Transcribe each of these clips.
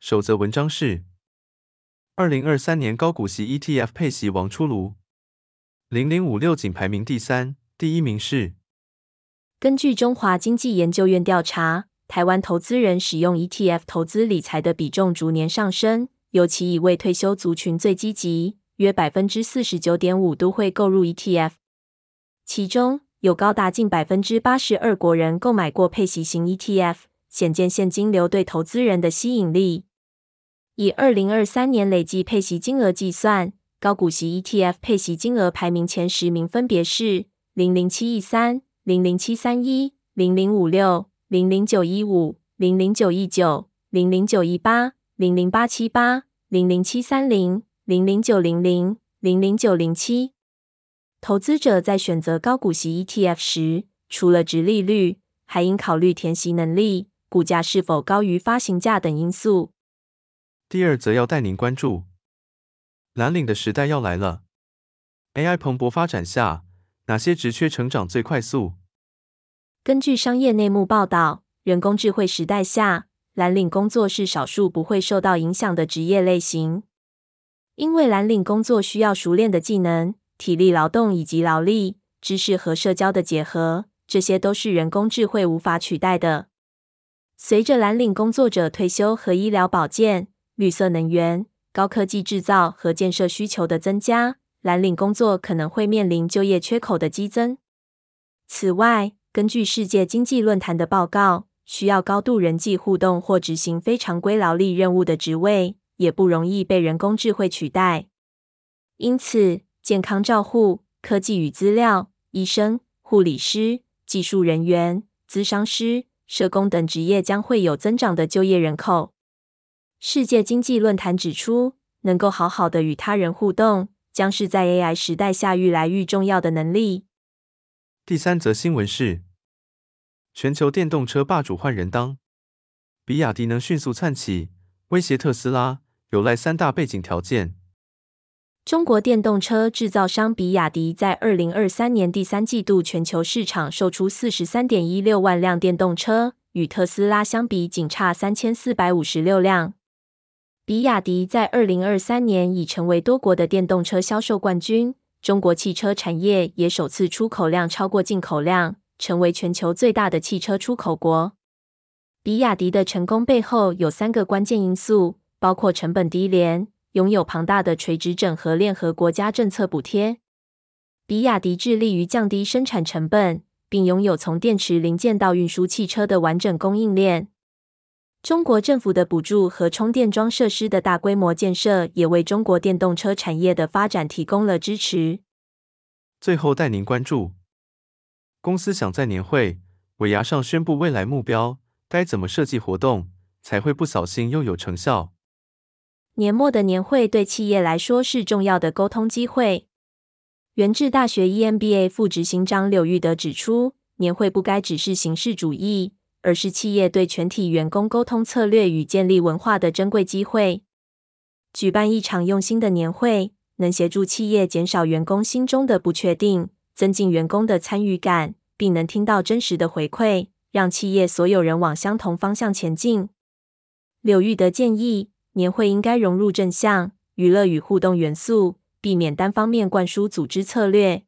首则文章是：二零二三年高股息 ETF 配息王出炉，零零五六仅排名第三，第一名是。根据中华经济研究院调查，台湾投资人使用 ETF 投资理财的比重逐年上升，尤其以未退休族群最积极，约百分之四十九点五都会购入 ETF，其中。有高达近百分之八十二国人购买过配息型 ETF，显见现金流对投资人的吸引力。以二零二三年累计配息金额计算，高股息 ETF 配息金额排名前十名分别是零零七一三、零零七三一、零零五六、零零九一五、零零九一九、零零九一八、零零八七八、零零七三零、零零九零零、零零九零七。投资者在选择高股息 ETF 时，除了殖利率，还应考虑填息能力、股价是否高于发行价等因素。第二则要带您关注，蓝领的时代要来了。AI 蓬勃发展下，哪些职缺成长最快速？根据商业内幕报道，人工智慧时代下，蓝领工作是少数不会受到影响的职业类型，因为蓝领工作需要熟练的技能。体力劳动以及劳力、知识和社交的结合，这些都是人工智慧无法取代的。随着蓝领工作者退休和医疗保健、绿色能源、高科技制造和建设需求的增加，蓝领工作可能会面临就业缺口的激增。此外，根据世界经济论坛的报告，需要高度人际互动或执行非常规劳力任务的职位，也不容易被人工智慧取代。因此，健康照护、科技与资料、医生、护理师、技术人员、咨商师、社工等职业将会有增长的就业人口。世界经济论坛指出，能够好好的与他人互动，将是在 AI 时代下愈来愈重要的能力。第三则新闻是：全球电动车霸主换人当，比亚迪能迅速窜起，威胁特斯拉，有赖三大背景条件。中国电动车制造商比亚迪在二零二三年第三季度全球市场售出四十三点一六万辆电动车，与特斯拉相比仅差三千四百五十六辆。比亚迪在二零二三年已成为多国的电动车销售冠军，中国汽车产业也首次出口量超过进口量，成为全球最大的汽车出口国。比亚迪的成功背后有三个关键因素，包括成本低廉。拥有庞大的垂直整合链和国家政策补贴，比亚迪致力于降低生产成本，并拥有从电池零件到运输汽车的完整供应链。中国政府的补助和充电桩设施的大规模建设，也为中国电动车产业的发展提供了支持。最后带您关注，公司想在年会尾牙上宣布未来目标，该怎么设计活动才会不扫兴又有成效？年末的年会对企业来说是重要的沟通机会。元智大学 EMBA 副执行长柳玉德指出，年会不该只是形式主义，而是企业对全体员工沟通策略与建立文化的珍贵机会。举办一场用心的年会，能协助企业减少员工心中的不确定，增进员工的参与感，并能听到真实的回馈，让企业所有人往相同方向前进。柳玉德建议，年会应该融入正向、娱乐与互动元素，避免单方面灌输组织策略。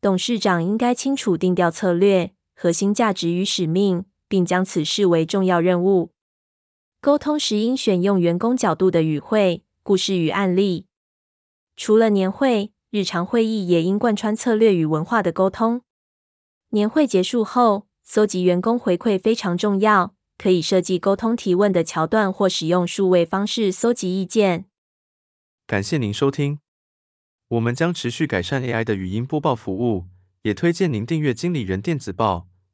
董事长应该清楚定调策略、核心价值与使命，并将此视为重要任务。沟通时应选用员工角度的语汇、故事与案例。除了年会，日常会议也应贯穿策略与文化的沟通。年会结束后，搜集员工回馈非常重要。可以设计沟通提问的桥段，或使用数位方式搜集意见。感谢您收听，我们将持续改善 AI 的语音播报服务，也推荐您订阅经理人电子报，